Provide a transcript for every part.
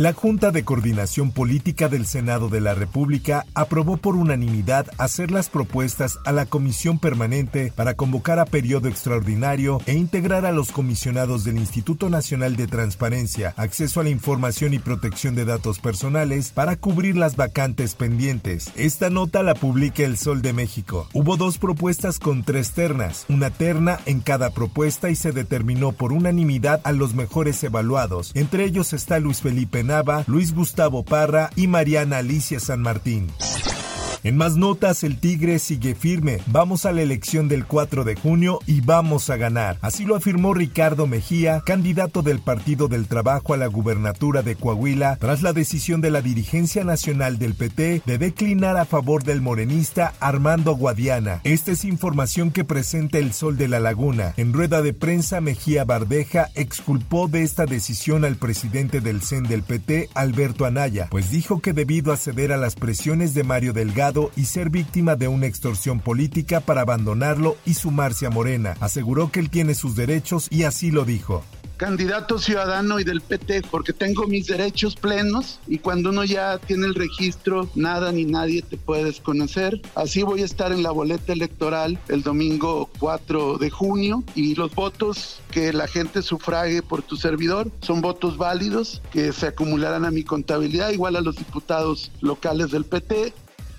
La Junta de Coordinación Política del Senado de la República aprobó por unanimidad hacer las propuestas a la Comisión Permanente para convocar a periodo extraordinario e integrar a los comisionados del Instituto Nacional de Transparencia, Acceso a la Información y Protección de Datos Personales para cubrir las vacantes pendientes. Esta nota la publica El Sol de México. Hubo dos propuestas con tres ternas, una terna en cada propuesta y se determinó por unanimidad a los mejores evaluados. Entre ellos está Luis Felipe Luis Gustavo Parra y Mariana Alicia San Martín. En más notas, el Tigre sigue firme. Vamos a la elección del 4 de junio y vamos a ganar. Así lo afirmó Ricardo Mejía, candidato del Partido del Trabajo a la gubernatura de Coahuila, tras la decisión de la dirigencia nacional del PT de declinar a favor del morenista Armando Guadiana. Esta es información que presenta el Sol de la Laguna. En rueda de prensa, Mejía Bardeja exculpó de esta decisión al presidente del CEN del PT, Alberto Anaya, pues dijo que debido a ceder a las presiones de Mario Delgado, y ser víctima de una extorsión política para abandonarlo y sumarse a Morena. Aseguró que él tiene sus derechos y así lo dijo candidato ciudadano y del PT, porque tengo mis derechos plenos y cuando uno ya tiene el registro, nada ni nadie te puede desconocer. Así voy a estar en la boleta electoral el domingo 4 de junio y los votos que la gente sufrague por tu servidor son votos válidos que se acumularán a mi contabilidad, igual a los diputados locales del PT.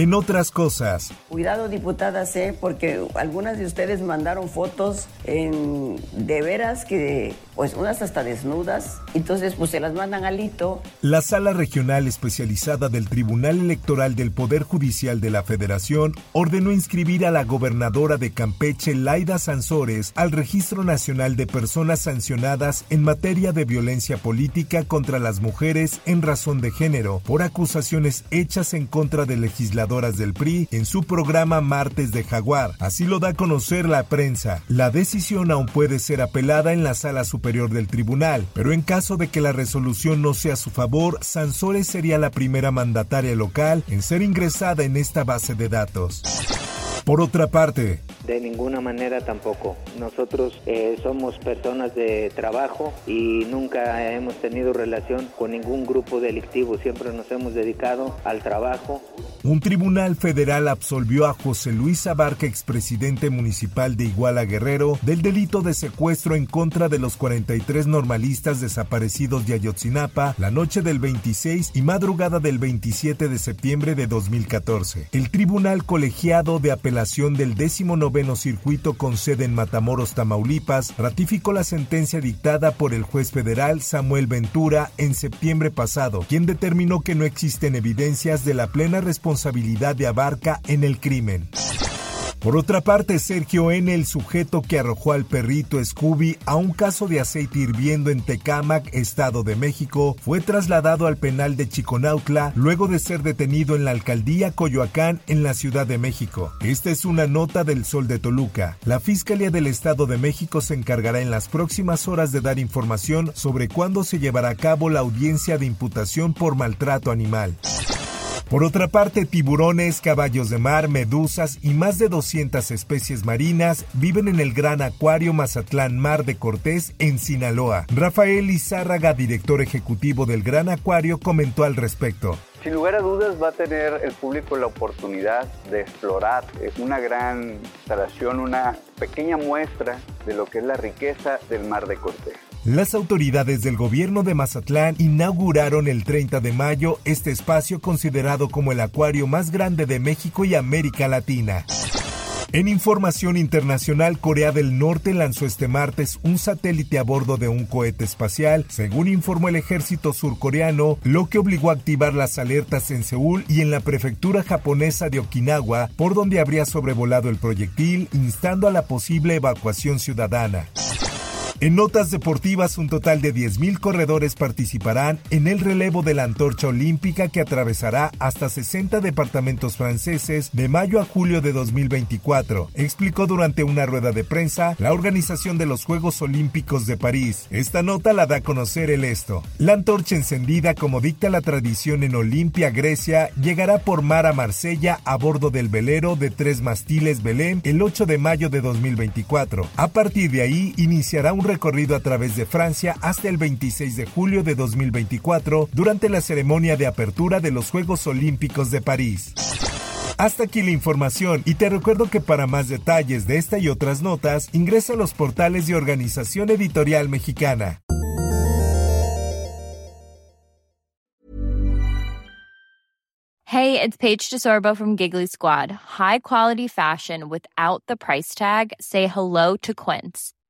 En otras cosas. Cuidado, diputadas, ¿eh? porque algunas de ustedes mandaron fotos en, de veras que, pues unas hasta desnudas, entonces pues se las mandan al hito. La sala regional especializada del Tribunal Electoral del Poder Judicial de la Federación ordenó inscribir a la gobernadora de Campeche, Laida Sansores, al Registro Nacional de Personas Sancionadas en materia de violencia política contra las mujeres en razón de género por acusaciones hechas en contra de legisladores del PRI en su programa Martes de Jaguar. Así lo da a conocer la prensa. La decisión aún puede ser apelada en la sala superior del tribunal, pero en caso de que la resolución no sea a su favor, Sansores sería la primera mandataria local en ser ingresada en esta base de datos. Por otra parte, de ninguna manera tampoco. Nosotros eh, somos personas de trabajo y nunca hemos tenido relación con ningún grupo delictivo. Siempre nos hemos dedicado al trabajo. Un tribunal federal absolvió a José Luis Abarca, expresidente municipal de Iguala Guerrero, del delito de secuestro en contra de los 43 normalistas desaparecidos de Ayotzinapa la noche del 26 y madrugada del 27 de septiembre de 2014. El tribunal colegiado de apelación del 19 noveno circuito con sede en Matamoros, Tamaulipas, ratificó la sentencia dictada por el juez federal Samuel Ventura en septiembre pasado, quien determinó que no existen evidencias de la plena responsabilidad de Abarca en el crimen. Por otra parte, Sergio N., el sujeto que arrojó al perrito Scooby a un caso de aceite hirviendo en Tecámac, Estado de México, fue trasladado al penal de Chiconautla luego de ser detenido en la alcaldía Coyoacán en la Ciudad de México. Esta es una nota del Sol de Toluca. La Fiscalía del Estado de México se encargará en las próximas horas de dar información sobre cuándo se llevará a cabo la audiencia de imputación por maltrato animal. Por otra parte, tiburones, caballos de mar, medusas y más de 200 especies marinas viven en el Gran Acuario Mazatlán Mar de Cortés en Sinaloa. Rafael Izárraga, director ejecutivo del Gran Acuario, comentó al respecto. Sin lugar a dudas va a tener el público la oportunidad de explorar una gran instalación, una pequeña muestra de lo que es la riqueza del Mar de Cortés. Las autoridades del gobierno de Mazatlán inauguraron el 30 de mayo este espacio considerado como el acuario más grande de México y América Latina. En información internacional, Corea del Norte lanzó este martes un satélite a bordo de un cohete espacial, según informó el ejército surcoreano, lo que obligó a activar las alertas en Seúl y en la prefectura japonesa de Okinawa, por donde habría sobrevolado el proyectil, instando a la posible evacuación ciudadana. En notas deportivas, un total de 10.000 corredores participarán en el relevo de la antorcha olímpica que atravesará hasta 60 departamentos franceses de mayo a julio de 2024, explicó durante una rueda de prensa la organización de los Juegos Olímpicos de París. Esta nota la da a conocer el esto. La antorcha encendida, como dicta la tradición en Olimpia, Grecia, llegará por mar a Marsella a bordo del velero de tres mastiles Belén el 8 de mayo de 2024. A partir de ahí iniciará un recorrido a través de Francia hasta el 26 de julio de 2024 durante la ceremonia de apertura de los Juegos Olímpicos de París. Hasta aquí la información y te recuerdo que para más detalles de esta y otras notas ingresa a los portales de Organización Editorial Mexicana. Hey, it's Paige DeSorbo from Giggly Squad. High quality fashion without the price tag. Say hello to Quince.